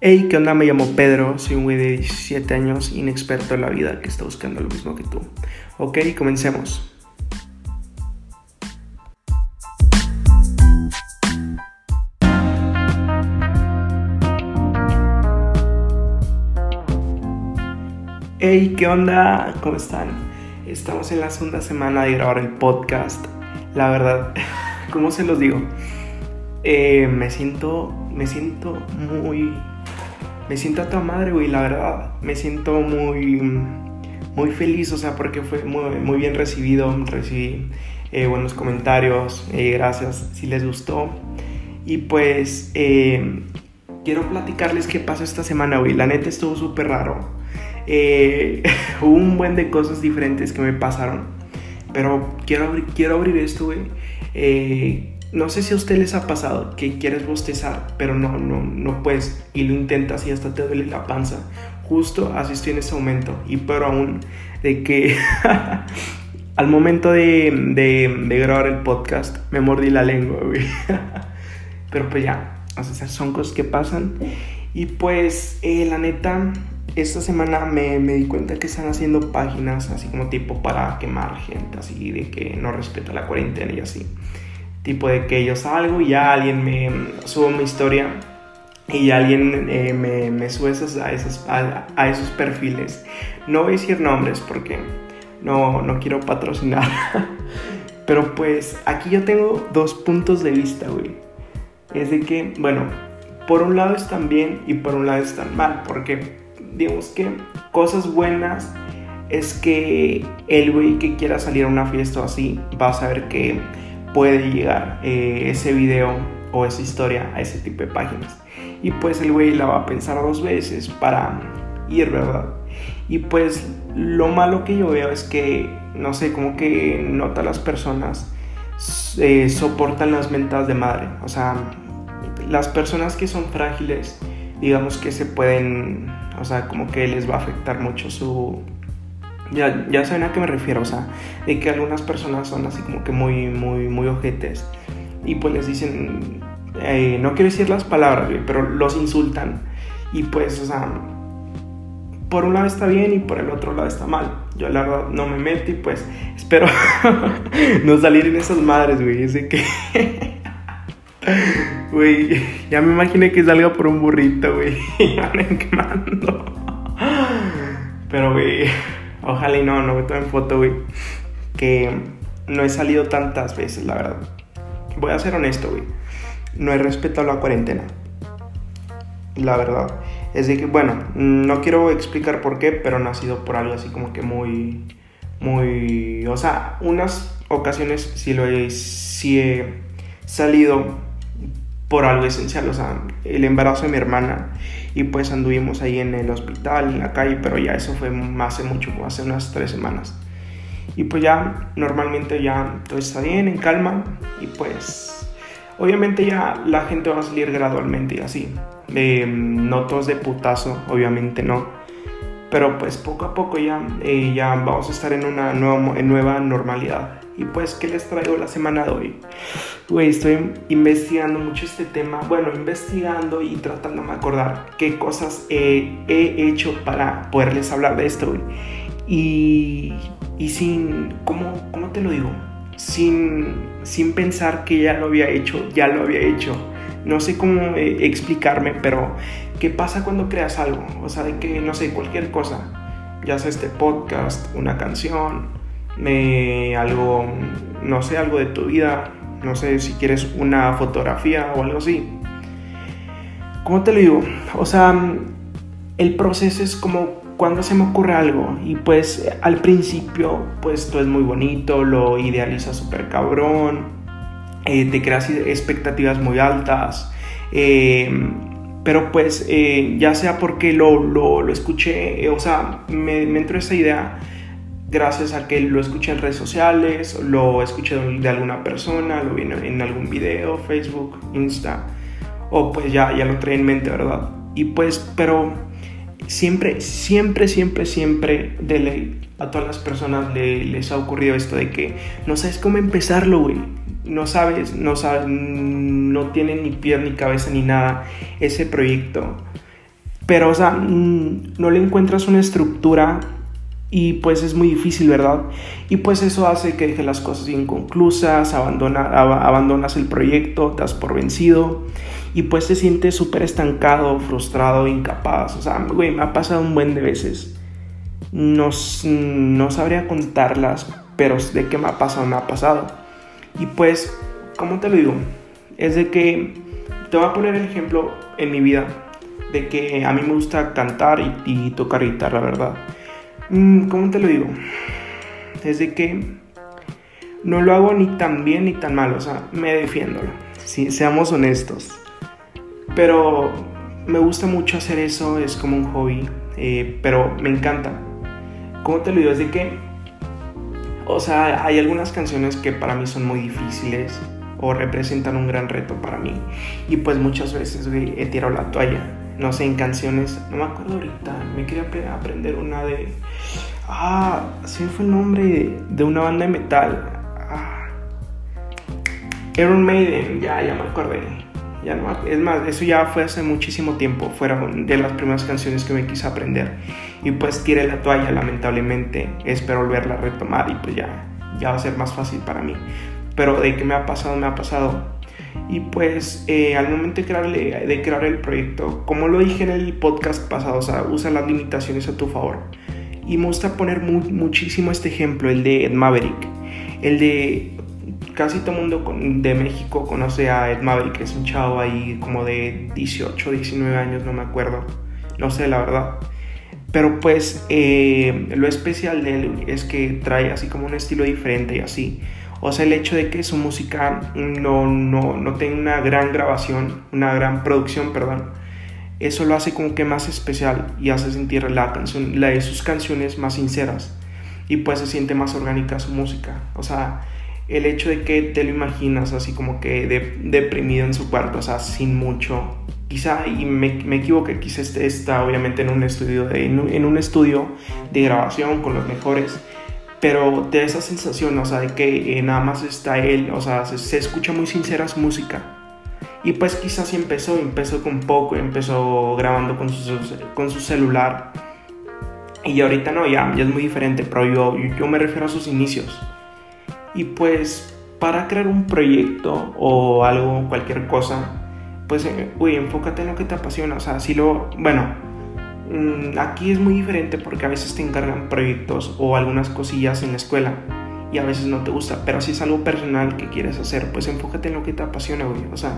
Hey, ¿qué onda? Me llamo Pedro, soy un güey de 17 años, inexperto en la vida, que está buscando lo mismo que tú. Ok, comencemos. Hey, ¿qué onda? ¿Cómo están? Estamos en la segunda semana de grabar el podcast. La verdad, ¿cómo se los digo? Eh, me siento, me siento muy, me siento a tu madre, güey, la verdad. Me siento muy, muy feliz, o sea, porque fue muy, muy bien recibido. Recibí eh, buenos comentarios, eh, gracias si les gustó. Y pues, quiero platicarles qué pasó esta semana, güey. La neta estuvo súper raro. hubo un buen de cosas diferentes que me pasaron. Pero quiero abrir, quiero abrir esto, güey no sé si a ustedes les ha pasado que quieres bostezar, pero no, no, no puedes y lo intentas y hasta te duele la panza. Justo así estoy en ese momento. Y pero aún de que al momento de, grabar el podcast me mordí la lengua, güey. pero pues ya, sea, son cosas que pasan. Y pues eh, la neta, esta semana me, me, di cuenta que están haciendo páginas así como tipo para quemar gente, así de que no respeta la cuarentena y así tipo de que yo salgo y ya alguien me sube mi historia y alguien eh, me, me, sube a, esos, a, esos perfiles. No voy a decir nombres porque no, no quiero patrocinar. Pero pues aquí yo tengo dos puntos de vista, güey. Es de que, bueno, por un lado están bien y por un lado están mal. Porque, digamos que cosas buenas es que el güey que quiera salir a una fiesta o así va a saber que puede llegar eh, ese video o esa historia a ese tipo de páginas. Y pues el güey la va a pensar dos veces para ir, ¿verdad? Y pues lo malo que yo veo es que, no sé, como que nota las personas eh, soportan las mentadas de madre. O sea, las personas que son frágiles, digamos que se pueden, o sea, como que les va a afectar mucho su, ya, ya saben a qué me refiero, o sea, de que algunas personas son así como que muy, muy, muy ojetes y pues les dicen, eh, no quiero decir las palabras, pero los insultan y pues, o sea, por un lado está bien y por el otro lado está mal. Yo la verdad no me meto y pues espero no salir en esas madres, güey, es de que... Güey, ya me imaginé que salga por un burrito, güey, y van quemando. Pero, güey, Ojalá y no, no me tomen foto, güey. Que no he salido tantas veces, la verdad. Voy a ser honesto, güey. No he respetado la cuarentena. La verdad. Es de que, bueno, no quiero explicar por qué, pero no ha sido por algo así como que muy. Muy. O sea, unas ocasiones sí lo he. Sí he salido por algo esencial. O sea, el embarazo de mi hermana y pues anduvimos ahí en el hospital, en la calle, pero ya eso fue hace mucho, hace unas tres semanas. Y pues ya normalmente ya todo está bien, en calma y pues obviamente ya la gente va a salir gradualmente y así. Eh, no todos de putazo, obviamente no. Pero pues poco a poco ya, eh, ya vamos a estar en una nueva, en nueva normalidad. Y pues, ¿qué les traigo la semana de hoy? Güey, estoy investigando mucho este tema. Bueno, investigando y tratando de acordar qué cosas he, hecho para poderles hablar de esto, güey. Y, y sin, ¿cómo, ¿cómo te lo digo? Sin, sin pensar que ya lo había hecho, ya lo había hecho. No sé cómo eh, explicarme, pero ¿qué pasa cuando creas algo? O sea, de que, no sé, cualquier cosa. Ya sea este podcast, una canción, algo, no sé, algo de tu vida, no sé si quieres una fotografía o algo así. ¿Cómo te lo digo? O sea, el proceso es como cuando se me ocurre algo y pues al principio pues todo es muy bonito, lo idealizas súper cabrón, eh, te creas expectativas muy altas, eh, pero pues eh, ya sea porque lo, lo, lo escuché, o sea, me, me entró esa idea gracias a que lo escuché en redes sociales, lo escuché de alguna persona, lo vi en algún video, Facebook, Insta, o pues ya, ya lo trae en mente, ¿verdad? Y pues, pero siempre, siempre, siempre, siempre de ley a todas las personas les ha ocurrido esto de que no sabes cómo empezarlo, güey. No sabes, no sabes, no tiene ni pie ni cabeza ni nada ese proyecto. pero, o sea, mm, no le encuentras una estructura y pues es muy difícil, ¿verdad? Y pues eso hace que dejes las cosas inconclusas, abandona, abandonas el proyecto, te das por vencido y pues te sientes súper estancado, frustrado, incapaz. O sea, güey, me ha pasado un buen de veces. No, no sabría contarlas, pero de qué me ha pasado, me ha pasado. Y pues, ¿cómo te lo digo? Es de que te voy a poner el ejemplo en mi vida de que a mí me gusta cantar y, tocar guitarra, ¿verdad? Mm, ¿Cómo te lo digo? Es de que no lo hago ni tan bien ni tan mal, o sea, me defiendo, si seamos honestos. Pero me gusta mucho hacer eso, es como un hobby, eh, pero me encanta. ¿Cómo te lo digo? Es de que, o sea, hay algunas canciones que para mí son muy difíciles o representan un gran reto para mí. Y pues muchas veces he tirado la toalla no sé, en canciones, no me acuerdo ahorita, me quería aprender una de... Ah, sí fue el nombre de una banda de metal. Ah, Iron Maiden, ya, ya me acordé. Ya no, es más, eso ya fue hace muchísimo tiempo, fueron de las primeras canciones que me quise aprender. Y pues tiré la toalla, lamentablemente. Espero volverla a retomar y pues ya, ya va a ser más fácil para mí. Pero de que me ha pasado, me ha pasado y pues eh, al momento de crear, de crear el proyecto, como lo dije en el podcast pasado, o usa las limitaciones a tu favor. Y me gusta poner muchísimo este ejemplo, el de Ed Maverick. El de casi todo el mundo de México conoce a Ed Maverick, es un chavo ahí como de 18, 19 años, no me acuerdo. No sé, la verdad. Pero pues eh, lo especial de él es que trae así como un estilo diferente y así. O sea, el hecho de que su música no, no, no tenga una gran grabación, una gran producción, perdón, eso lo hace como que más especial y hace sentir la, canción, la de sus canciones más sinceras y pues se siente más orgánica su música. O sea, el hecho de que te lo imaginas así como que deprimido en su cuarto, o sea, sin mucho. Quizá, y me, me equivoqué, quizá este está obviamente en un estudio de, en un estudio de grabación con los mejores pero de esa sensación, o sea, de que eh, nada más está él, o sea, se, escucha muy sincera su música. Y pues quizás sí empezó, empezó con poco, empezó grabando con su, con su celular. Y ahorita no, ya, ya es muy diferente, pero yo, yo me refiero a sus inicios. Y pues para crear un proyecto o algo, cualquier cosa, pues, eh, uy, enfócate en lo que te apasiona. O sea, si lo, bueno, aquí es muy diferente porque a veces te encargan proyectos o algunas cosillas en la escuela y a veces no te gusta, pero si es algo personal que quieres hacer, pues enfócate en lo que te apasiona, güey. O sea,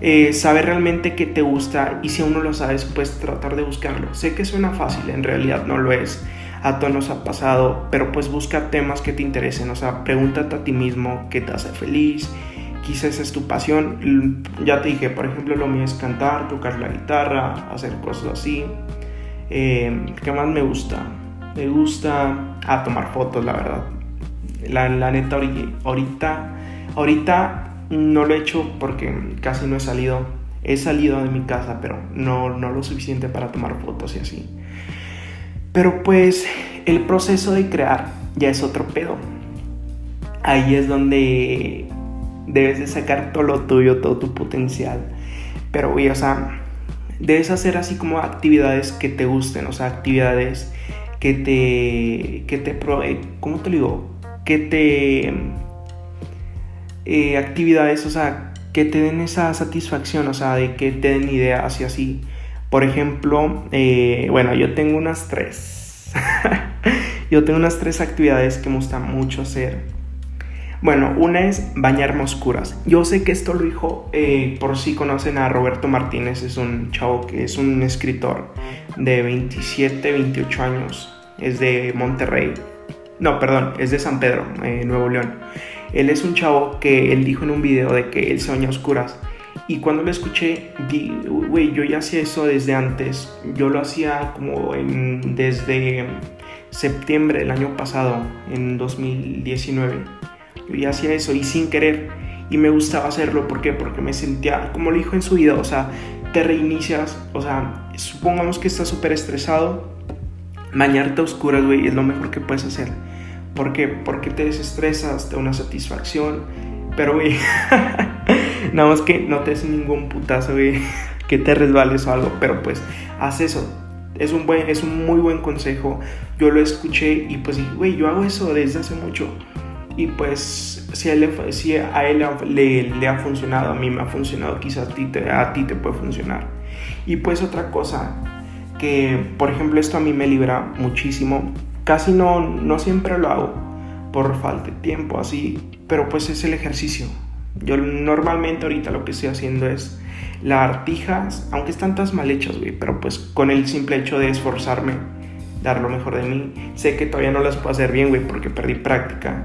eh, saber realmente qué te gusta y si aún no lo sabes, pues tratar de buscarlo. Sé que suena fácil, en realidad no lo es. A todos nos ha pasado, pero pues busca temas que te interesen, o sea, pregúntate a ti mismo qué te hace feliz, quizás es tu pasión. Ya te dije, por ejemplo, lo mío es cantar, tocar la guitarra, hacer cosas así. Eh, ¿Qué más me gusta? Me gusta a tomar fotos, la verdad. La, la neta, ahorita, ahorita no lo he hecho porque casi no he salido. He salido de mi casa, pero no, no lo suficiente para tomar fotos y así. Pero pues el proceso de crear ya es otro pedo. Ahí es donde debes de sacar todo lo tuyo, todo tu potencial. Pero, güey, o sea, debes hacer así como actividades que te gusten, o sea, actividades que te, que te, ¿cómo te digo? Que te, eh, actividades, o sea, que te den esa satisfacción, o sea, de que te den ideas y así. Por ejemplo, eh, bueno, yo tengo unas tres. yo tengo unas tres actividades que me gusta mucho hacer. Bueno, una es bañarme oscuras. Yo sé que esto lo dijo, eh, por si conocen a Roberto Martínez, es un chavo que es un escritor de 27, 28 años, es de Monterrey. No, perdón, es de San Pedro, eh, Nuevo León. Él es un chavo que él dijo en un video de que él se baña oscuras. Y cuando lo escuché, güey, yo ya hacía eso desde antes. Yo lo hacía como desde septiembre del año pasado, en 2019 y hacía eso y sin querer. Y me gustaba hacerlo, ¿por qué? Porque me sentía, como lo dijo en su vida, o sea, te reinicias, o sea, supongamos que estás súper estresado, bañarte a oscuras, güey, es lo mejor que puedes hacer. ¿Por qué? Porque te desestresas, te da una satisfacción, pero, güey, nada más que no te hace ningún putazo, güey, que te resbales o algo, pero pues haz eso. Es un, buen, es un muy buen consejo. Yo lo escuché y pues güey, yo hago eso desde hace mucho. Y pues si a él, le, ha funcionado, a mí me ha funcionado, quizás a ti, te, a ti te puede funcionar. Y pues otra cosa, que por ejemplo esto a mí me libra muchísimo. Casi no, no siempre lo hago por falta de tiempo, así, pero pues es el ejercicio. Yo normalmente ahorita lo que estoy haciendo es las artijas, aunque están todas mal hechas, güey, pero pues con el simple hecho de esforzarme, dar lo mejor de mí, sé que todavía no las puedo hacer bien, güey, porque perdí práctica,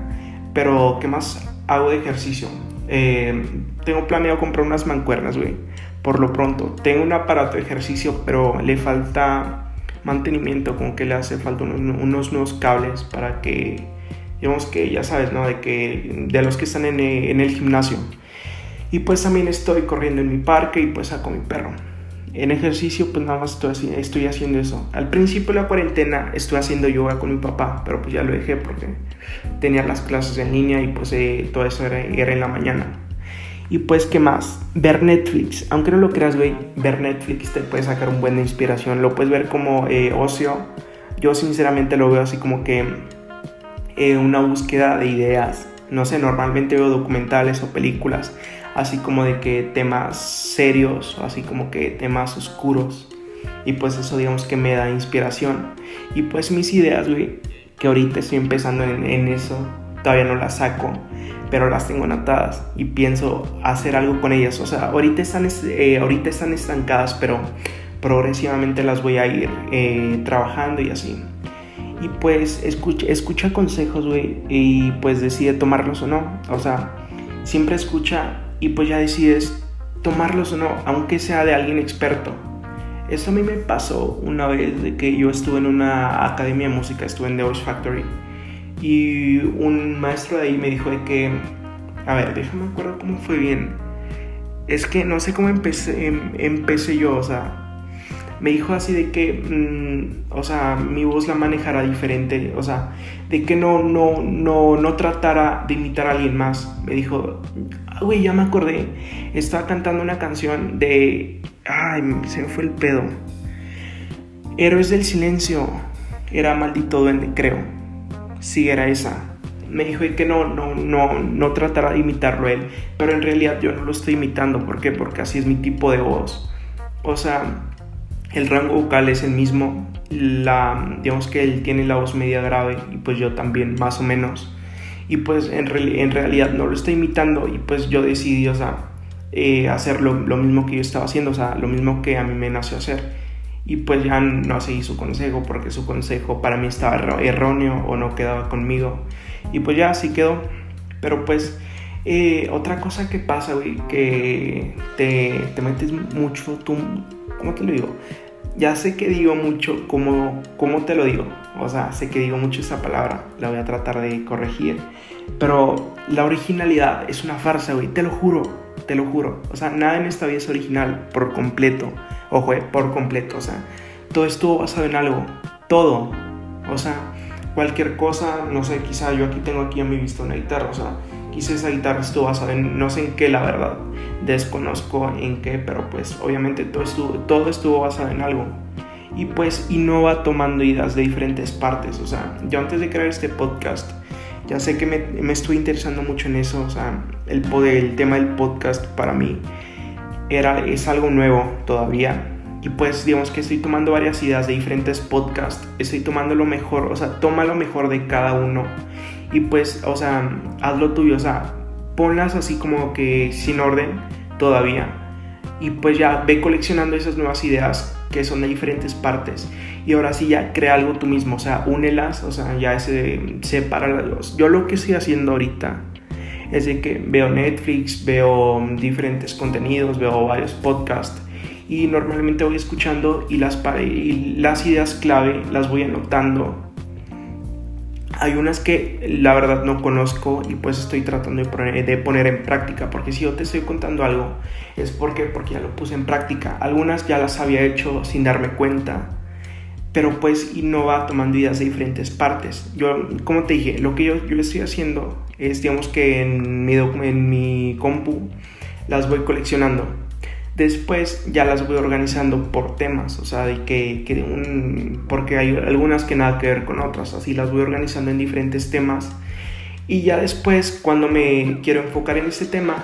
pero ¿qué más hago de ejercicio? Eh, tengo planeado comprar unas mancuernas, güey, por lo pronto. Tengo un aparato de ejercicio, pero le falta mantenimiento, como que le hace falta unos, nuevos cables para que, digamos que ya sabes, ¿no? De que de los que están en, en el gimnasio. Y pues también estoy corriendo en mi parque y pues saco mi perro. En ejercicio pues nada más estoy, haciendo eso. Al principio de la cuarentena estoy haciendo yoga con mi papá, pero pues ya lo dejé porque tenía las clases en línea y pues eh, todo eso era, era en la mañana. Y pues, ¿qué más? Ver Netflix. Aunque no lo creas, güey, ver Netflix te puede sacar un buen de inspiración. Lo puedes ver como eh, ocio. Yo sinceramente lo veo así como que eh, una búsqueda de ideas. No sé, normalmente veo documentales o películas así como de que temas serios, así como que temas oscuros. Y pues eso digamos que me da inspiración. Y pues mis ideas, güey, que ahorita estoy empezando en, eso, todavía no las saco, pero las tengo anotadas y pienso hacer algo con ellas. O sea, ahorita están, eh, ahorita están estancadas, pero progresivamente las voy a ir eh, trabajando y así. Y pues escucha, escucha consejos, güey, y pues decide tomarlos o no. O sea, siempre escucha y pues ya decides tomarlos o no, aunque sea de alguien experto. Eso a mí me pasó una vez de que yo estuve en una academia de música, estuve en The Voice Factory y un maestro de ahí me dijo de que, a ver, déjame acuerdo cómo fue bien. Es que no sé cómo empecé, em, empecé yo, o sea, me dijo así de que, mm, o sea, mi voz la manejara diferente, o sea, de que no, no, no, no tratara de imitar a alguien más. Me dijo, ah, güey, ya me acordé, estaba cantando una canción de, ay, se me fue el pedo. Héroes del Silencio, era maldito duende, creo. Sí, era esa. Me dijo que no, no, no, no tratara de imitarlo él, pero en realidad yo no lo estoy imitando. ¿Por qué? Porque así es mi tipo de voz. O sea, el rango vocal es el mismo, la, digamos que él tiene la voz media grave y pues yo también más o menos. Y pues en, en realidad no lo estoy imitando y pues yo decidí, o sea, eh, hacer lo, mismo que yo estaba haciendo, o sea, lo mismo que a mí me nació hacer. Y pues ya no seguí su consejo porque su consejo para mí estaba erróneo o no quedaba conmigo. Y pues ya así quedó. Pero pues eh, otra cosa que pasa, güey, que te, te metes mucho, tú, ¿cómo te lo digo? Ya sé que digo mucho, ¿cómo, ¿cómo te lo digo? O sea, sé que digo mucho esa palabra, la voy a tratar de corregir. Pero la originalidad es una farsa, güey, te lo juro, te lo juro. O sea, nada en esta vida es original por completo. Ojo, eh, por completo. O sea, todo estuvo basado en algo, todo. O sea, cualquier cosa, no sé, quizá yo aquí tengo aquí a mi vista una guitarra, o sea, quizá esa guitarra estuvo basada en no sé en qué, la verdad desconozco en qué, pero pues obviamente todo estuvo, todo estuvo basado en algo. Y pues innova tomando ideas de diferentes partes. O sea, yo antes de crear este podcast, ya sé que me, me estoy interesando mucho en eso. O sea, el, poder, el tema del podcast para mí era, es algo nuevo todavía. Y pues digamos que estoy tomando varias ideas de diferentes podcasts. Estoy tomando lo mejor, o sea, toma lo mejor de cada uno. Y pues, o sea, haz lo tuyo. O sea, ponlas así como que sin orden todavía. Y pues ya ve coleccionando esas nuevas ideas que son de diferentes partes. Y ahora sí ya crea algo tú mismo, o sea, únelas, o sea, ya se separa las dos. Yo lo que estoy haciendo ahorita es de que veo Netflix, veo diferentes contenidos, veo varios podcasts y normalmente voy escuchando y las, y las ideas clave las voy anotando hay unas que la verdad no conozco y pues estoy tratando de poner, en práctica, porque si yo te estoy contando algo es porque, porque ya lo puse en práctica. Algunas ya las había hecho sin darme cuenta, pero pues y no va tomando ideas de diferentes partes. Yo, como te dije, lo que yo, yo estoy haciendo es, digamos que en mi, en mi compu las voy coleccionando Después ya las voy organizando por temas, o sea, de que, porque hay algunas que nada que ver con otras, así las voy organizando en diferentes temas. Y ya después, cuando me quiero enfocar en este tema,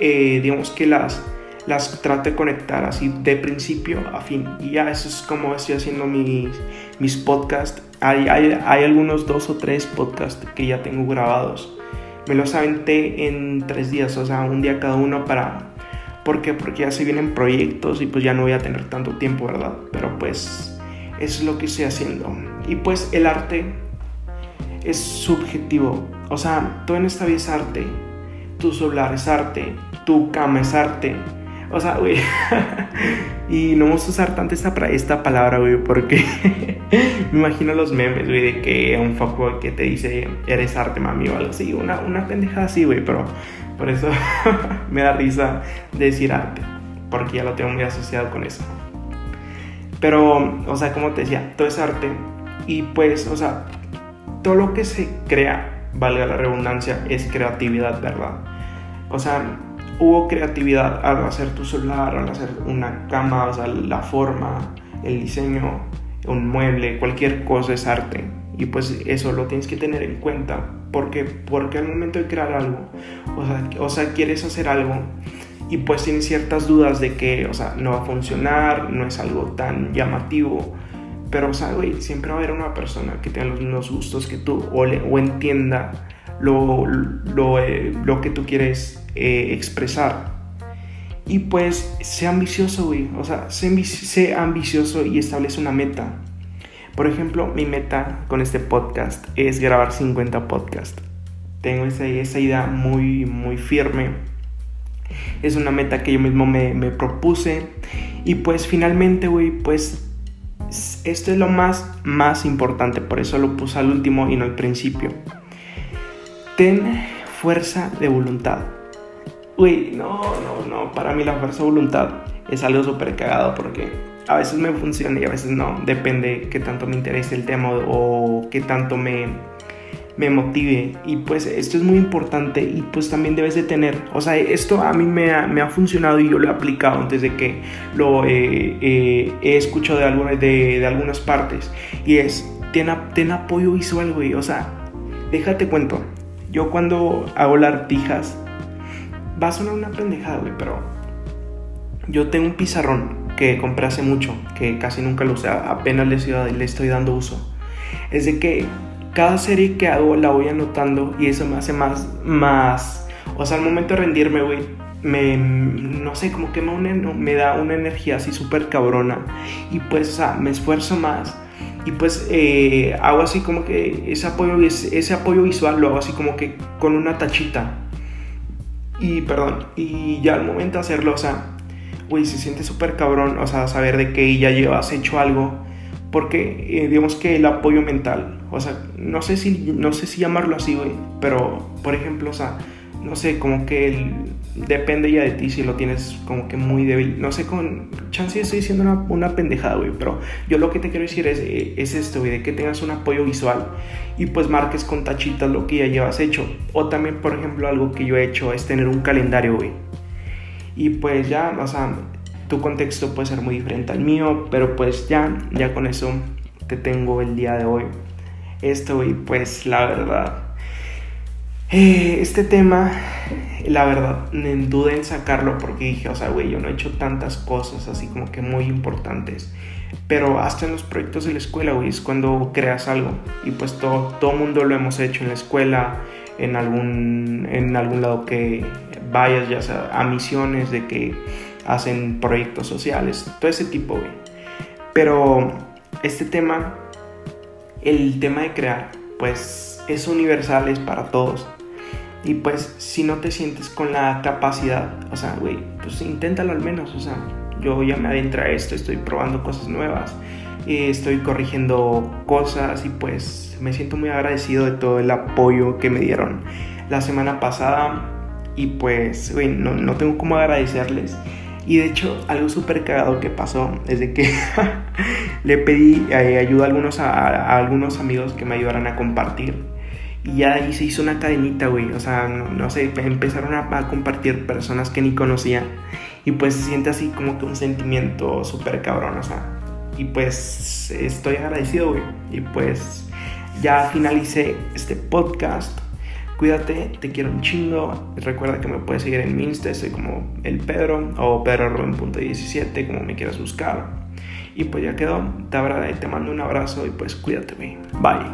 eh, digamos que las, las trato de conectar así de principio a fin. Y ya eso es como estoy haciendo mis, mis podcasts. Hay, hay, hay algunos dos o tres podcasts que ya tengo grabados. Me los aventé en tres días, o sea, un día cada uno para ¿Por qué? Porque ya se vienen proyectos y pues ya no voy a tener tanto tiempo, ¿verdad? Pero pues es lo que estoy haciendo. Y pues el arte es subjetivo. O sea, todo en esta vida es arte. Tu celular es arte. Tu cama es arte. O sea, güey. y no vamos a usar tanto esta, esta palabra, güey, porque me imagino los memes, güey, de que un foco que te dice eres arte, mami, o algo así. Una, una pendejada así, güey, pero por eso me da risa decir arte, porque ya lo tengo muy asociado con eso. Pero, o sea, como te decía, todo es arte y pues, o sea, todo lo que se crea, valga la redundancia, es creatividad, ¿verdad? O sea, hubo creatividad al hacer tu celular, al hacer una cama, o sea, la forma, el diseño, un mueble, cualquier cosa es arte. Y pues eso lo tienes que tener en cuenta. Porque Porque al momento de crear algo, o sea, o sea, quieres hacer algo y pues tienes ciertas dudas de que, o sea, no va a funcionar, no es algo tan llamativo. Pero, o sea, güey, siempre va a haber una persona que tenga los mismos gustos que tú o, o entienda lo, lo, eh, lo, que tú quieres eh, expresar. Y pues, sé ambicioso, güey. O sea, sé, sé ambicioso y establece una meta. Por ejemplo, mi meta con este podcast es grabar 50 podcasts. Tengo esa, esa idea muy, muy firme. Es una meta que yo mismo me, me propuse. Y pues finalmente, güey, pues esto es lo más, más importante. Por eso lo puse al último y no al principio. Ten fuerza de voluntad. Güey, no, no, no. Para mí la fuerza de voluntad es algo súper cagado porque a veces me funciona y a veces no. Depende qué tanto me interese el tema o qué tanto me, me motive. Y pues esto es muy importante y pues también debes de tener, o sea, esto a mí me ha, me ha funcionado y yo lo he aplicado antes de que lo eh, eh, he escuchado de, de, de, algunas partes. Y es, ten, ten apoyo visual, güey. O sea, déjate cuento. Yo cuando hago las artijas, va a sonar una pendejada, güey, pero yo tengo un pizarrón que compré hace mucho, que casi nunca lo usé, apenas le estoy, le estoy dando uso. Es de que cada serie que hago la voy anotando y eso me hace más, más, o sea, al momento de rendirme, güey, me, no sé, como que me, me da una energía así súper cabrona. Y pues, o sea, me esfuerzo más. Y pues eh, hago así como que ese apoyo, ese apoyo visual lo hago así como que con una tachita. Y perdón, y ya al momento de hacerlo, o sea, güey, se siente súper cabrón, o sea, saber de que ya llevas hecho algo, porque eh, digamos que el apoyo mental, o sea, no sé si, no sé si llamarlo así, güey, pero, por ejemplo, o sea, no sé, como que el, depende ya de ti si lo tienes como que muy débil. No sé, con chance estoy diciendo una, una pendejada, güey, pero yo lo que te quiero decir es, eh, es esto, güey, de que tengas un apoyo visual y pues marques con tachitas lo que ya llevas hecho. O también, por ejemplo, algo que yo he hecho es tener un calendario, güey. Y pues ya, o sea, tu contexto puede ser muy diferente al mío, pero pues ya, ya con eso te tengo el día de hoy. Esto y pues la verdad, eh, este tema, la verdad, dudé en sacarlo porque dije, o sea, güey, yo no he hecho tantas cosas así como que muy importantes. Pero hasta en los proyectos de la escuela, güey, es cuando creas algo. Y pues todo, todo mundo lo hemos hecho en la escuela, en algún, en algún lado que vayas ya sea a misiones de que hacen proyectos sociales, todo ese tipo, güey. Pero este tema, el tema de crear, pues es universal, es para todos. Y pues si no te sientes con la capacidad, o sea, güey, pues inténtalo al menos, o sea, yo ya me adentré a esto, estoy probando cosas nuevas, estoy corrigiendo cosas y pues me siento muy agradecido de todo el apoyo que me dieron la semana pasada y pues, güey, no, no tengo cómo agradecerles. Y de hecho, algo súper cagado que pasó es de que le pedí eh, ayuda a algunos, a, algunos amigos que me ayudaran a compartir. Y ya ahí se hizo una cadenita, güey. O sea, no, sé, empezaron a, a, compartir personas que ni conocía. Y pues se siente así como que un sentimiento súper cabrón, o sea. Y pues estoy agradecido, güey. Y pues ya finalicé este podcast. Cuídate, te quiero un chingo. Recuerda que me puedes seguir en mi Insta, estoy como el Pedro o pedro.17, como me quieras buscar. Y pues ya quedó. Te, te mando un abrazo y pues cuídate, güey. Bye.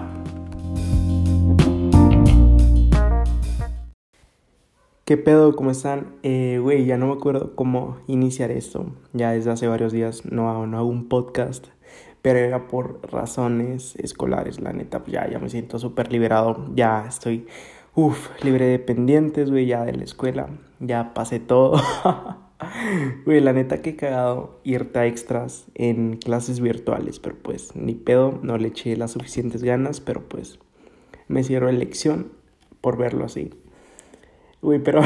¿Qué pedo? ¿Cómo están? Eh, güey, ya no me acuerdo cómo iniciar esto. Ya desde hace varios días no hago, no hago un podcast. Pero era por razones escolares, la neta. Pues ya, ya me siento súper liberado. Ya estoy, uff, libre de pendientes, güey, ya de la escuela. Ya pasé todo. Güey, la neta que cagado irte a extras en clases virtuales. Pero pues, ni pedo, no le eché las suficientes ganas. Pero pues, me cierro elección por verlo así. Uy, pero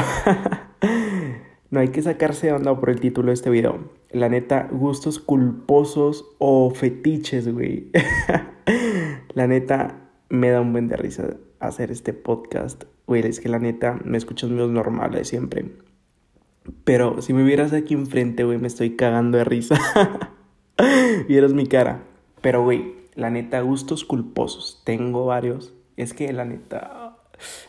no hay que sacarse de onda por el título de este video. La neta, gustos culposos o fetiches, güey. la neta, me da un buen de risa hacer este podcast. Güey, es que la neta, me escuchas menos normal siempre. Pero si me vieras aquí enfrente, güey, me estoy cagando de risa. Vieras mi cara. Pero, güey, la neta, gustos culposos. Tengo varios. Es que la neta,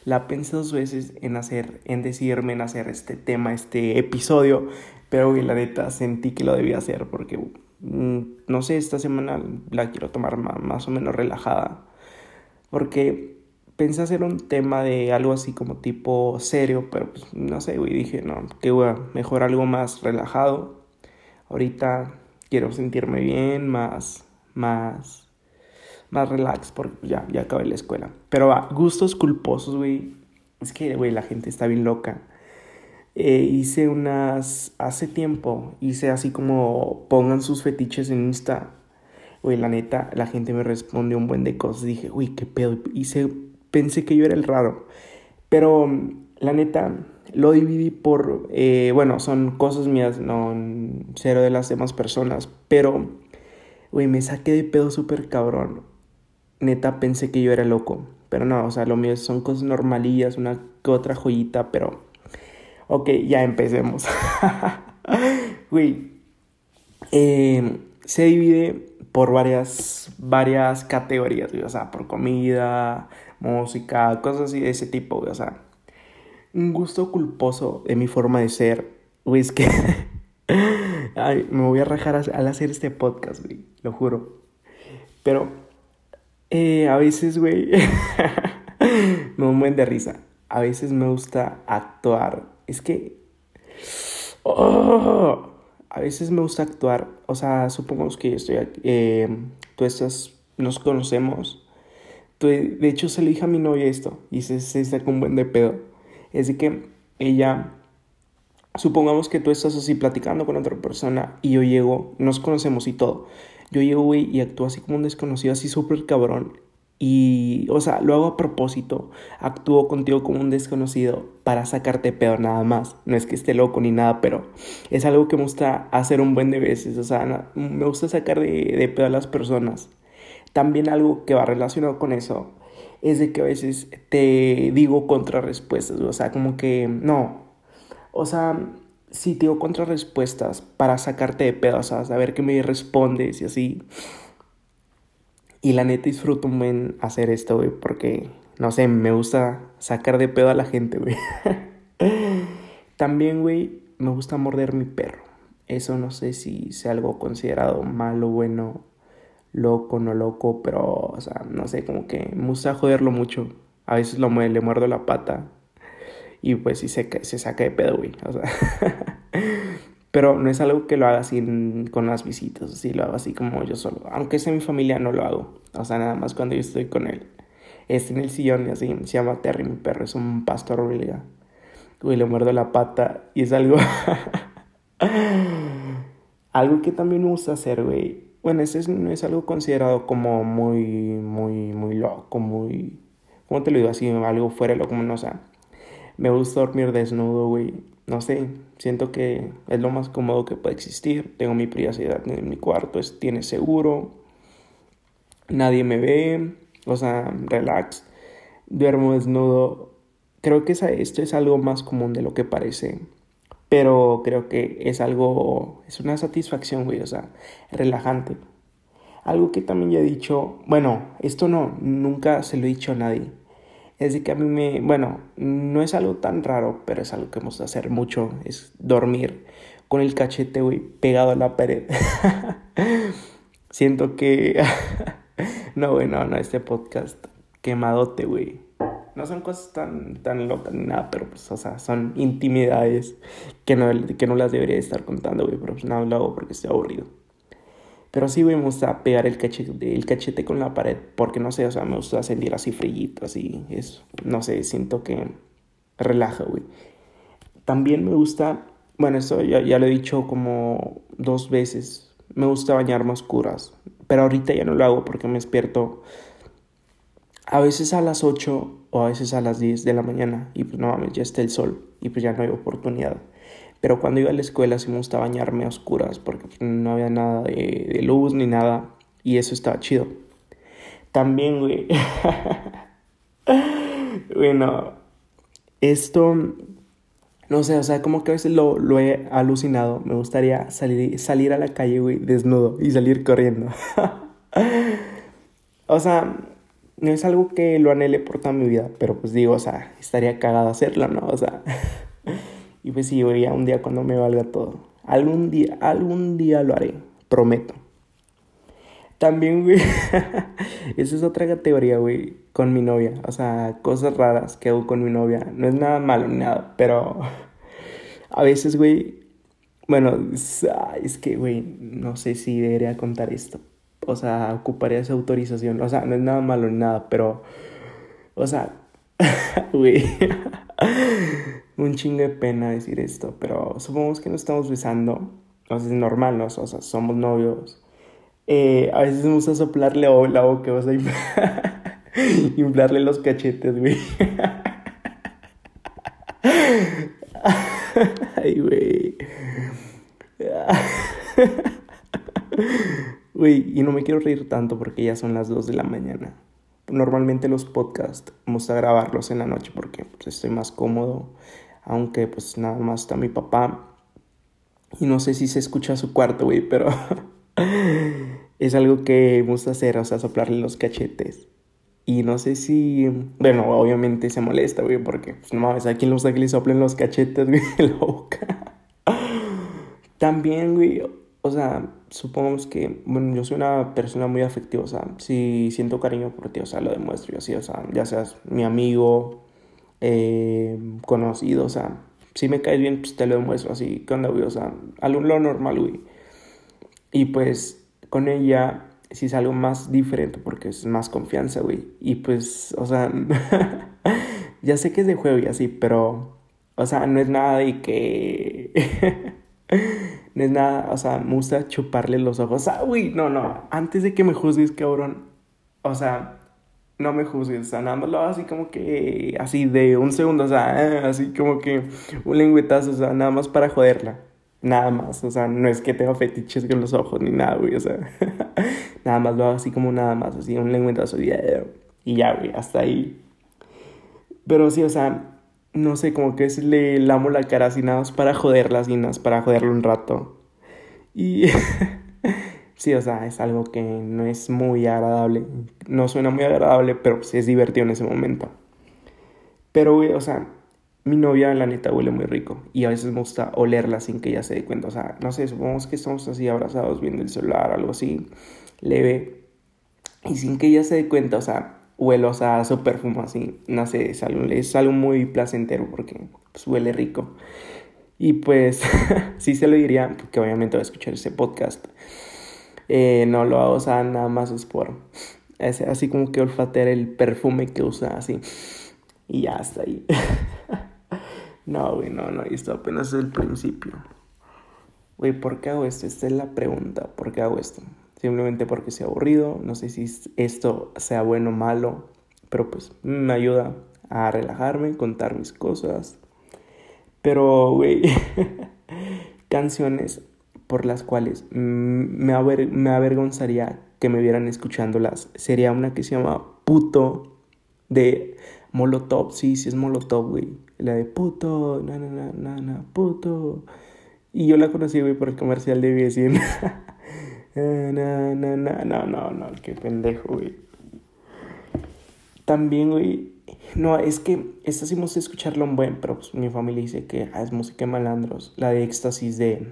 la pensé dos veces en hacer, en decidirme en hacer este tema, este episodio, pero la neta sentí que lo debía hacer porque, mm, no sé, esta semana la quiero tomar más, o menos relajada. Porque pensé hacer un tema de algo así como tipo serio, pero pues, no sé, güey, dije, no, que mejor algo más relajado. Ahorita quiero sentirme bien, más, más más relax porque ya, ya acabé la escuela. Pero va, gustos culposos, güey. Es que, güey, la gente está bien loca. Eh, hice unas, hace tiempo, hice así como pongan sus fetiches en Insta. Güey, la neta, la gente me respondió un buen de cosas. Dije, güey, qué pedo. Hice, pensé que yo era el raro. Pero, la neta, lo dividí por, eh, bueno, son cosas mías, no cero de las demás personas. Pero, güey, me saqué de pedo súper cabrón neta pensé que yo era loco. Pero no, o sea, lo mío son cosas normalillas, una que otra joyita, pero... Ok, ya empecemos. Güey, eh, se divide por varias, varias categorías, o sea, por comida, música, cosas así de ese tipo, o sea, un gusto culposo de mi forma de ser, güey, es que Ay, me voy a rajar al hacer este podcast, güey, lo juro. Pero eh, a veces, güey, me buen de risa. A veces me gusta actuar. Es que... Oh, a veces me gusta actuar. O sea, supongamos que estoy aquí. Eh, tú estás... Nos conocemos. De hecho, se le dije a mi novia esto. Y se, se sacó un buen de pedo. Es de que ella... Supongamos que tú estás así platicando con otra persona y yo llego, nos conocemos y todo. Yo llego, güey, y actúo así como un desconocido, así súper cabrón. Y, o sea, lo hago a propósito. Actúo contigo como un desconocido para sacarte peor nada más. No es que esté loco ni nada, pero es algo que me gusta hacer un buen de veces. O sea, me gusta sacar de, de pedo a las personas. También algo que va relacionado con eso es de que a veces te digo contrarrespuestas. O sea, como que no. O sea, si te digo contrarrespuestas para sacarte de pedo, o sea, saber que me respondes y así. Y la neta disfruto un buen hacer esto, güey, porque, no sé, me gusta sacar de pedo a la gente, güey. También, güey, me gusta morder mi perro. Eso no sé si sea algo considerado malo, bueno, loco, no loco, pero, o sea, no sé, como que me gusta joderlo mucho. A veces lo, le muerdo la pata y pues sí se, se saca de pedo, güey. O sea, pero no es algo que lo haga así con las visitas, así lo hago así como yo solo. Aunque sea mi familia, no lo hago. O sea, nada más cuando yo estoy con él. Está en el sillón y así, se llama Terry, mi perro, es un pastor belga. Güey, le muerdo la pata y es algo... algo que también me gusta hacer, güey. Bueno, ese no es algo considerado como muy, muy, muy loco, muy... ¿Cómo te lo digo? Así, algo fuera de lo común, o sea me gusta dormir desnudo, güey. No sé, siento que es lo más cómodo que puede existir. Tengo mi privacidad en mi cuarto, es, tiene seguro. Nadie me ve, o sea, relax. Duermo desnudo. Creo que esto es algo más común de lo que parece. Pero creo que es algo, es una satisfacción, güey, o sea, relajante. Algo que también ya he dicho, bueno, esto no, nunca se lo he dicho a nadie. Es de que a mí me, bueno, no es algo tan raro, pero es algo que hemos de hacer mucho, es dormir con el cachete, güey, pegado a la pared. Siento que, no, güey, no, no, este podcast quemadote, güey. No son cosas tan, tan locas ni nada, pero pues, o sea, son intimidades que no, que no las debería estar contando, güey, pero pues nada, lo hago porque estoy aburrido. Pero sí, güey, me gusta pegar el cachete, el cachete con la pared, porque no sé, o sea, me gusta sentir así frillito, así, es, no sé, siento que relaja, güey. También me gusta, bueno, esto ya, ya lo he dicho como dos veces, me gusta bañarme a oscuras, pero ahorita ya no lo hago porque me despierto a veces a las 8 o a veces a las 10 de la mañana y pues no mames, ya está el sol y pues ya no hay oportunidad. Pero cuando iba a la escuela sí me gustaba bañarme a oscuras porque pues, no había nada de, luz ni nada y eso estaba chido. También, güey. bueno, esto, no sé, o sea, como que a veces lo, lo he alucinado. Me gustaría salir, salir a la calle, güey, desnudo y salir corriendo. o sea, no es algo que lo anhele por toda mi vida, pero pues digo, o sea, estaría cagado hacerlo, ¿no? O sea, y pues sí, güey, un día cuando me valga todo. Algún día, algún día lo haré, prometo. También, güey, esa es otra categoría, güey, con mi novia. O sea, cosas raras que hago con mi novia. No es nada malo ni nada, pero a veces, güey, bueno, es que, güey, no sé si debería contar esto, o sea, ocuparía esa autorización. O sea, no es nada malo ni nada, pero, o sea, güey, un chingo de pena decir esto, pero supongamos que nos estamos besando, o sea, es normal, ¿no? O sea, somos novios. Eh, a veces me gusta soplarle la boca, o sea, inflarle los cachetes, güey. Ay, güey. Y no me quiero reír tanto porque ya son las 2 de la mañana. Normalmente los podcasts me gusta grabarlos en la noche porque pues, estoy más cómodo. Aunque pues nada más está mi papá. Y no sé si se escucha su cuarto, güey, pero es algo que me gusta hacer, o sea, soplarle los cachetes. Y no sé si, bueno, obviamente se molesta, güey, porque pues no mames, ¿a quién le gusta que le soplen los cachetes, güey, en la boca? También, güey, o sea, supongamos que, bueno, yo soy una persona muy afectiva, o sea, si siento cariño por ti, o sea, lo demuestro yo así, o sea, ya seas mi amigo, eh, conocido, o sea, si me caes bien, pues te lo demuestro así, ¿qué onda, güey? O sea, algo lo normal, güey. Y pues con ella sí es algo más diferente porque es más confianza, güey. Y pues, o sea, ya sé que es de juego y así, pero, o sea, no es nada de que... No es nada, o sea, me gusta chuparle los ojos. Ah, uy, no, no. Antes de que me juzgues, cabrón. O sea, no me juzgues. O sea, nada más lo hago así como que. Así de un segundo. O sea, eh, así como que un lengüetazo. O sea, nada más para joderla. Nada más. O sea, no es que tenga fetiches con los ojos ni nada, güey. O sea, nada más lo hago así como nada más. Así un lengüetazo. Y ya, güey. Hasta ahí. Pero sí, o sea no sé, como que es le lamo la cara así nada más para joderla, más para joderlo un rato. Y sí, o sea, es algo que no es muy agradable. No suena muy agradable, pero sí es divertido en ese momento. Pero, o sea, mi novia, la neta, huele muy rico. Y a veces me gusta olerla sin que ella se dé cuenta. O sea, no sé, supongamos que estamos así abrazados viendo el celular, algo así, leve. Y sin que ella se dé cuenta, o sea, huelo, o sea, su perfume así, no es algo, es algo muy placentero porque pues, huele rico. Y pues sí se lo diría, porque obviamente va a escuchar ese podcast. Eh, no lo hago, o sea, nada más es por, así como que olfatear el perfume que usa, así. Y ya está ahí. no, güey, no, no, esto apenas es el principio. Güey, ¿por qué hago esto? Esta es la pregunta, ¿por qué hago esto? Simplemente porque sea aburrido, no sé si esto sea bueno o malo, pero pues me ayuda a relajarme, contar mis cosas. Pero, güey, canciones por las cuales me, me avergonzaría que me vieran escuchándolas sería una que se llama Puto de Molotov, sí, sí es Molotov, güey. La de puto, na, na, na, na, puto. Y yo la conocí, güey, por el comercial de BSN. no, no, no, no, no, no, qué pendejo, güey. También, güey. No, es que esta sí de escucharla un buen, pero pues mi familia dice que ah, es música de malandros. La de éxtasis de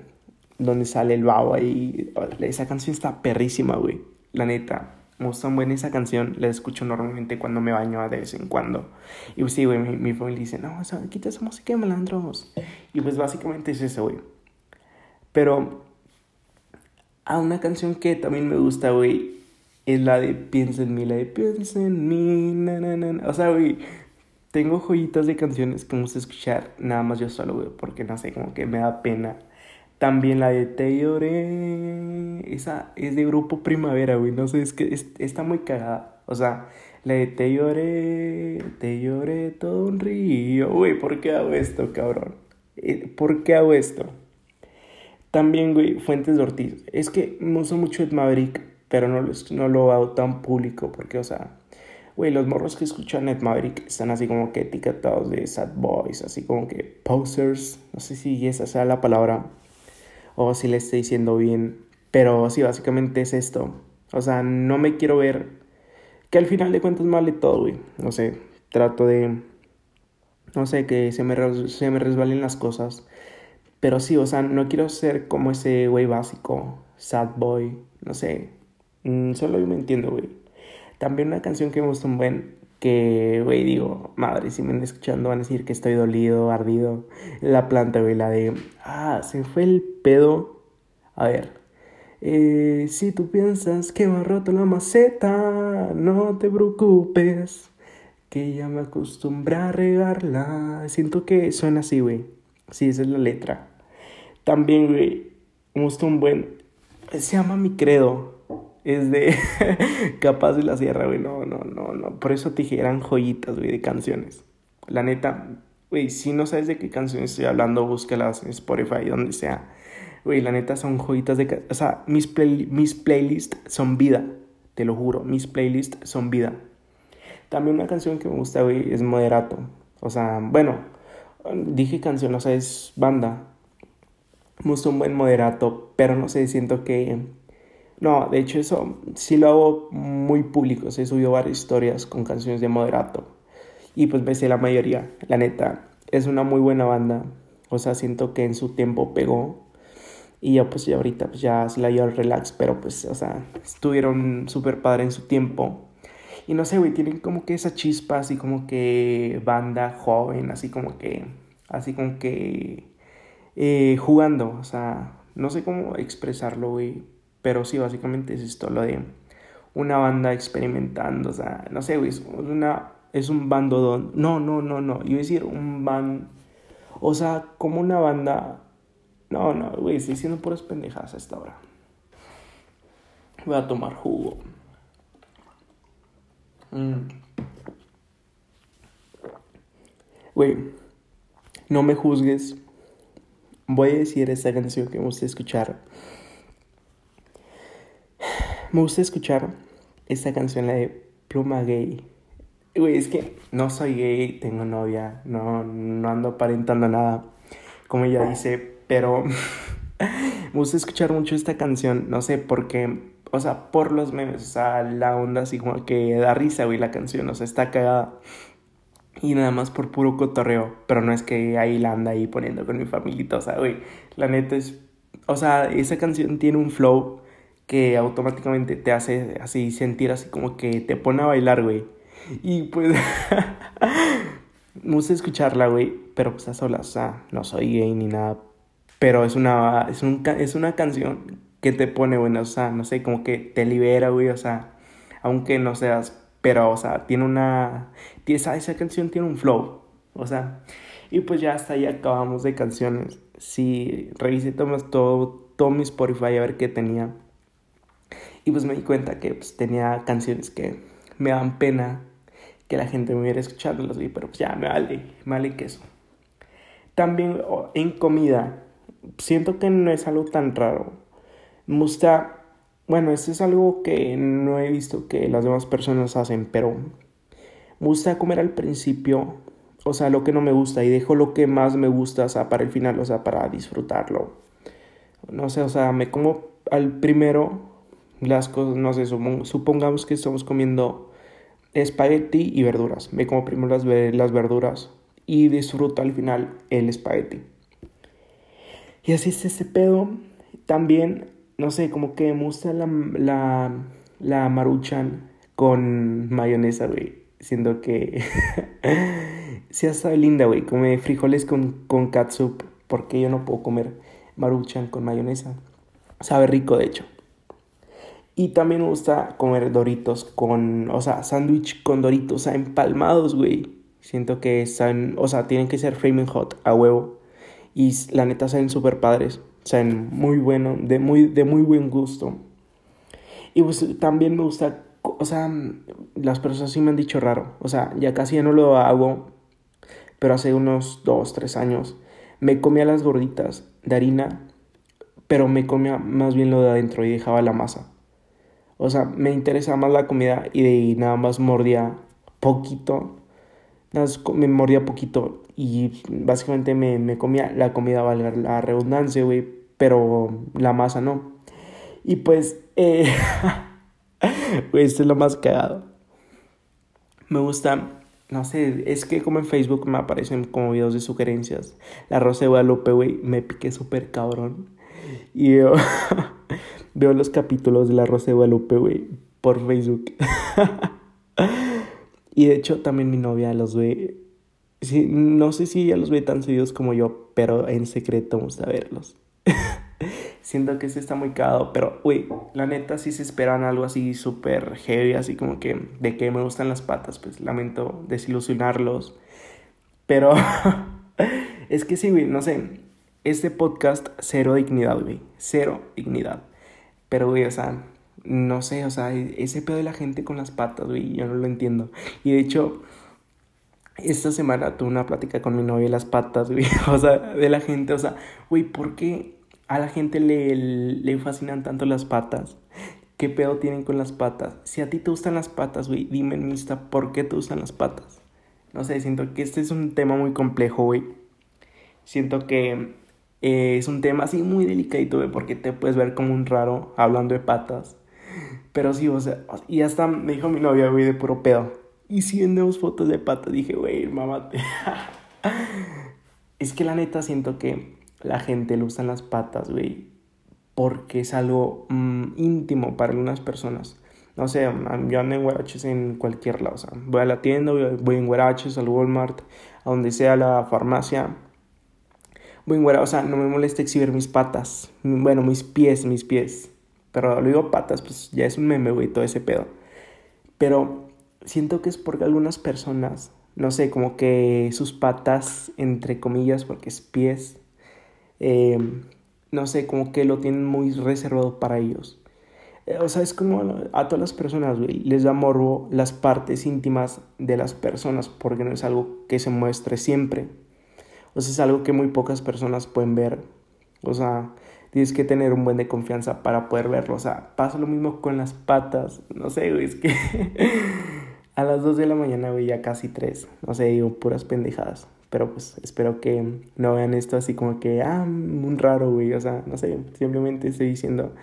donde sale el babo ahí. Esa canción está perrísima, güey. La neta. Me gusta muy esa canción, la escucho normalmente cuando me baño de vez en cuando. Y pues sí, güey, mi, mi familia dice, no, o sea, quita esa música de malandros. Y pues básicamente es eso, güey. Pero a una canción que también me gusta, güey, es la de Piensa en mí, la de Piensa en mí. O sea, güey, tengo joyitas de canciones que me gusta escuchar nada más yo solo, güey, porque no sé, como que me da pena también la de Te lloré. Esa es de grupo Primavera, güey. No sé, es que está muy cagada. O sea, la de Te lloré, te lloré todo un río. Güey, ¿por qué hago esto, cabrón? Eh, ¿Por qué hago esto? También, güey, Fuentes de Ortiz. Es que me uso mucho Ed Maverick, pero no no lo hago tan público porque, o sea, güey, los morros que escuchan Ed Maverick están así como que etiquetados de sad boys, así como que posers. No sé si esa sea la palabra o si le estoy diciendo bien. Pero sí, básicamente es esto. O sea, no me quiero ver que al final de cuentas mal de todo, güey. No sé, trato de, no sé, que se me, se me resbalen las cosas. Pero sí, o sea, no quiero ser como ese güey básico, sad boy, no sé. Mm, solo yo me entiendo, güey. También una canción que me gusta un buen, que, güey, digo, madre, si me están escuchando van a decir que estoy dolido, ardido. La planta, güey, la de, ah, se fue el pedo. A ver, eh, si tú piensas que me ha roto la maceta, no te preocupes, que ya me acostumbré a regarla. Siento que suena así, güey. Sí, esa es la letra. También, güey, me gusta un buen, se llama Mi Credo es de Capaz de la Sierra, güey. No, no, no, no. Por eso te dije, eran joyitas, güey, de canciones. La neta, güey, si no sabes de qué canciones estoy hablando, búscalas en Spotify, donde sea. Güey, la neta son joyitas de... O sea, mis, mis playlists son vida. Te lo juro, mis playlists son vida. También una canción que me gusta, güey, es Moderato. O sea, bueno, dije canción, o sea, es banda. Gusta un buen moderato, pero no sé, siento que no, de hecho eso sí lo hago muy público. Se subió varias historias con canciones de moderato. Y pues me sé la mayoría, la neta. Es una muy buena banda. O sea, siento que en su tiempo pegó. Y ya pues ya ahorita pues ya se la dio al relax. Pero pues, o sea, estuvieron súper padre en su tiempo. Y no sé, güey, tienen como que esa chispa, así como que banda joven, así como que, así como que eh, jugando. O sea, no sé cómo expresarlo, güey pero sí, básicamente es esto, lo de una banda experimentando, o sea, no sé, güey, es, una, es un bandodón. No, no, no, no, yo iba a decir un band, o sea, como una banda... No, no, güey, estoy diciendo puras pendejadas a esta hora. Voy a tomar jugo. Mm. Güey, no me juzgues. Voy a decir esta canción que me gusta escuchar me gusta escuchar esta canción, la de Pluma Gay. Güey, es que no soy gay, tengo novia, no, no ando aparentando nada, como ella dice, pero me gusta escuchar mucho esta canción, no sé por qué, o sea, por los memes, o sea, la onda así como que da risa, güey, la canción, o sea, está cagada. Y nada más por puro cotorreo, pero no es que ahí la anda ahí poniendo con mi familia, o sea, güey, la neta es, o sea, esa canción tiene un flow que automáticamente te hace así sentir así como que te pone a bailar, güey. Y pues me gusta escucharla, güey, pero pues a solas, o sea, no soy gay ni nada, pero es una, es, un, es una canción que te pone, bueno, o sea, no sé, como que te libera, güey, o sea, aunque no seas, pero, o sea, tiene una, esa, esa canción tiene un flow, o sea, y pues ya hasta ahí acabamos de canciones. Sí, revisé todo, todo mi Spotify a ver qué tenía. Y pues me di cuenta que pues, tenía canciones que me daban pena que la gente me hubiera escuchado, los vi, pero pues ya me vale, me vale queso. También en comida, siento que no es algo tan raro. Me gusta, bueno, esto es algo que no he visto que las demás personas hacen, pero Me gusta comer al principio, o sea, lo que no me gusta y dejo lo que más me gusta, o sea, para el final, o sea, para disfrutarlo. No sé, o sea, me como al primero las cosas, no sé, supongamos que estamos comiendo espagueti y verduras. Me como primero las, las verduras y disfruto al final el espagueti. Y así es este pedo. También, no sé, como que me gusta la, la, la maruchan con mayonesa, güey. Siendo que sí está linda, güey. Come frijoles con, con catsup. Porque yo no puedo comer maruchan con mayonesa. Sabe rico, de hecho. Y también me gusta comer doritos con, o sea, sándwich con doritos, o sea, empalmados, güey. Siento que están, o sea, tienen que ser flaming hot a huevo. Y la neta saben súper padres. Saben muy bueno, de muy, de muy buen gusto. Y pues también me gusta, o sea, las personas sí me han dicho raro. O sea, ya casi ya no lo hago. Pero hace unos dos, tres años me comía las gorditas de harina. Pero me comía más bien lo de adentro y dejaba la masa. O sea, me interesa más la comida y de nada más mordía poquito. Me mordía poquito y básicamente me, me comía la comida, valga la redundancia, güey, pero la masa no. Y pues, eh, güey, esto es lo más cagado. Me gusta, no sé, es que como en Facebook me aparecen como videos de sugerencias. La Rosa de Guadalupe, güey, me piqué súper cabrón. Y yo veo los capítulos de La Rosa de Guadalupe, güey, por Facebook. y de hecho también mi novia los ve. Sí, no sé si ella los ve tan seguidos como yo, pero en secreto vamos a verlos. Siento que ese está muy cagado, pero, güey, la neta, si se esperan algo así súper heavy, así como que de que me gustan las patas, pues lamento desilusionarlos. Pero es que sí, güey, no sé, este podcast, cero dignidad, güey. Cero dignidad. Pero, güey, o sea, no sé, o sea, ese pedo de la gente con las patas, güey, yo no lo entiendo. Y de hecho, esta semana tuve una plática con mi novia de las patas, güey. O sea, de la gente, o sea, güey, ¿por qué a la gente le, le fascinan tanto las patas? ¿Qué pedo tienen con las patas? Si a ti te gustan las patas, güey, dime en Insta por qué te gustan las patas. No sé, siento que este es un tema muy complejo, güey. Siento que eh, es un tema así muy delicadito, güey, porque te puedes ver como un raro hablando de patas. Pero sí, o sea, y hasta me dijo mi novia, güey, de puro pedo. Y si vendemos fotos de patas, dije, güey, mamate. es que la neta siento que la gente le usan las patas, güey, porque es algo mm, íntimo para algunas personas. No sé, yo ando en guaraches en cualquier lado. O sea, voy a la tienda, voy en guaraches, al Walmart, a donde sea la farmacia bueno, o sea, no me molesta exhibir mis patas. Bueno, mis pies, mis pies. Pero lo digo patas, pues ya es un meme, güey, todo ese pedo. Pero siento que es porque algunas personas, no sé, como que sus patas, entre comillas, porque es pies, eh, no sé, como que lo tienen muy reservado para ellos. Eh, o sea, es como a todas las personas, güey, les da morbo las partes íntimas de las personas, porque no es algo que se muestre siempre. O sea, es algo que muy pocas personas pueden ver. O sea, tienes que tener un buen de confianza para poder verlo. O sea, pasa lo mismo con las patas. No sé, güey, es que a las 2 de la mañana, güey, ya casi 3. No sé, digo, puras pendejadas. Pero pues espero que no vean esto así como que, ah, un raro, güey. O sea, no sé, simplemente estoy diciendo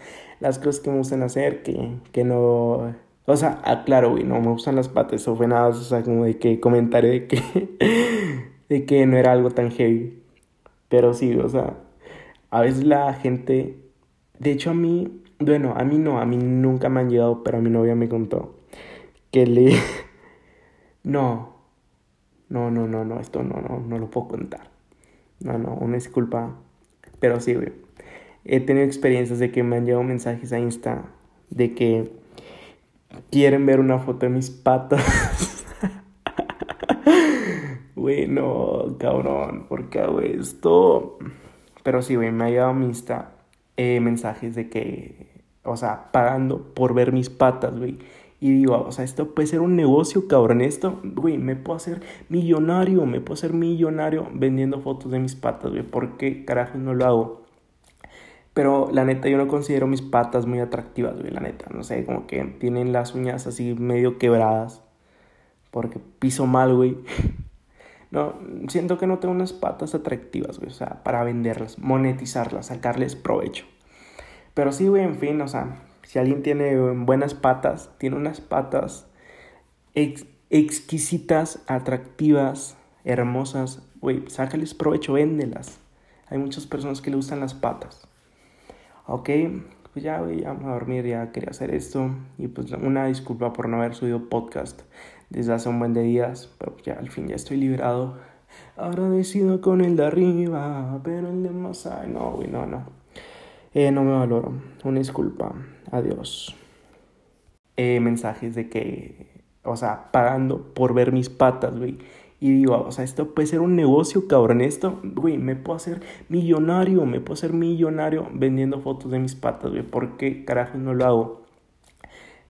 las cosas que me gustan hacer, que, que no... O sea, aclaro, güey, no me gustan las patas ofenadas, o sea, como de que comentario de que de que no era algo tan heavy. Pero sí, o sea, a veces la gente, de hecho a mí, bueno, a mí no, a mí nunca me han llegado, pero a mi novia me contó que le... no, no, no, no, no, esto no, no, no lo puedo contar. No, no, una disculpa. Pero sí, güey. He tenido experiencias de que me han llegado mensajes a Insta de que quieren ver una foto de mis patas. Güey, cabrón, ¿por qué hago esto? Pero sí, güey, me ha llegado mista eh, mensajes de que, o sea, pagando por ver mis patas, güey. Y digo, o sea, esto puede ser un negocio, cabrón. Esto, güey, me puedo hacer millonario, me puedo hacer millonario vendiendo fotos de mis patas, güey. ¿Por qué carajo no lo hago? Pero la neta, yo no considero mis patas muy atractivas, güey, la neta. No sé, como que tienen las uñas así medio quebradas. porque piso mal, güey. No, siento que no tengo unas patas atractivas, güey, o sea, para venderlas, monetizarlas, sacarles provecho. Pero sí, güey, en fin, o sea, si alguien tiene buenas patas, tiene unas patas exquisitas, atractivas, hermosas, güey, sácales provecho, véndelas. Hay muchas personas que le gustan las patas. Ok, pues ya, güey, ya vamos a dormir, ya quería hacer esto. Y pues una disculpa por no haber subido podcast desde hace un buen de días, pero ya al fin ya estoy liberado. Agradecido con el de arriba, pero el de más ay, no, güey, no, no. Eh, no me valoro. Una disculpa. Adiós. Eh, mensajes de que, o sea, pagando por ver mis patas, güey. Y digo, o sea, esto puede ser un negocio, cabrón. Esto, güey, me puedo hacer millonario, me puedo hacer millonario vendiendo fotos de mis patas, güey. ¿Por qué carajo no lo hago?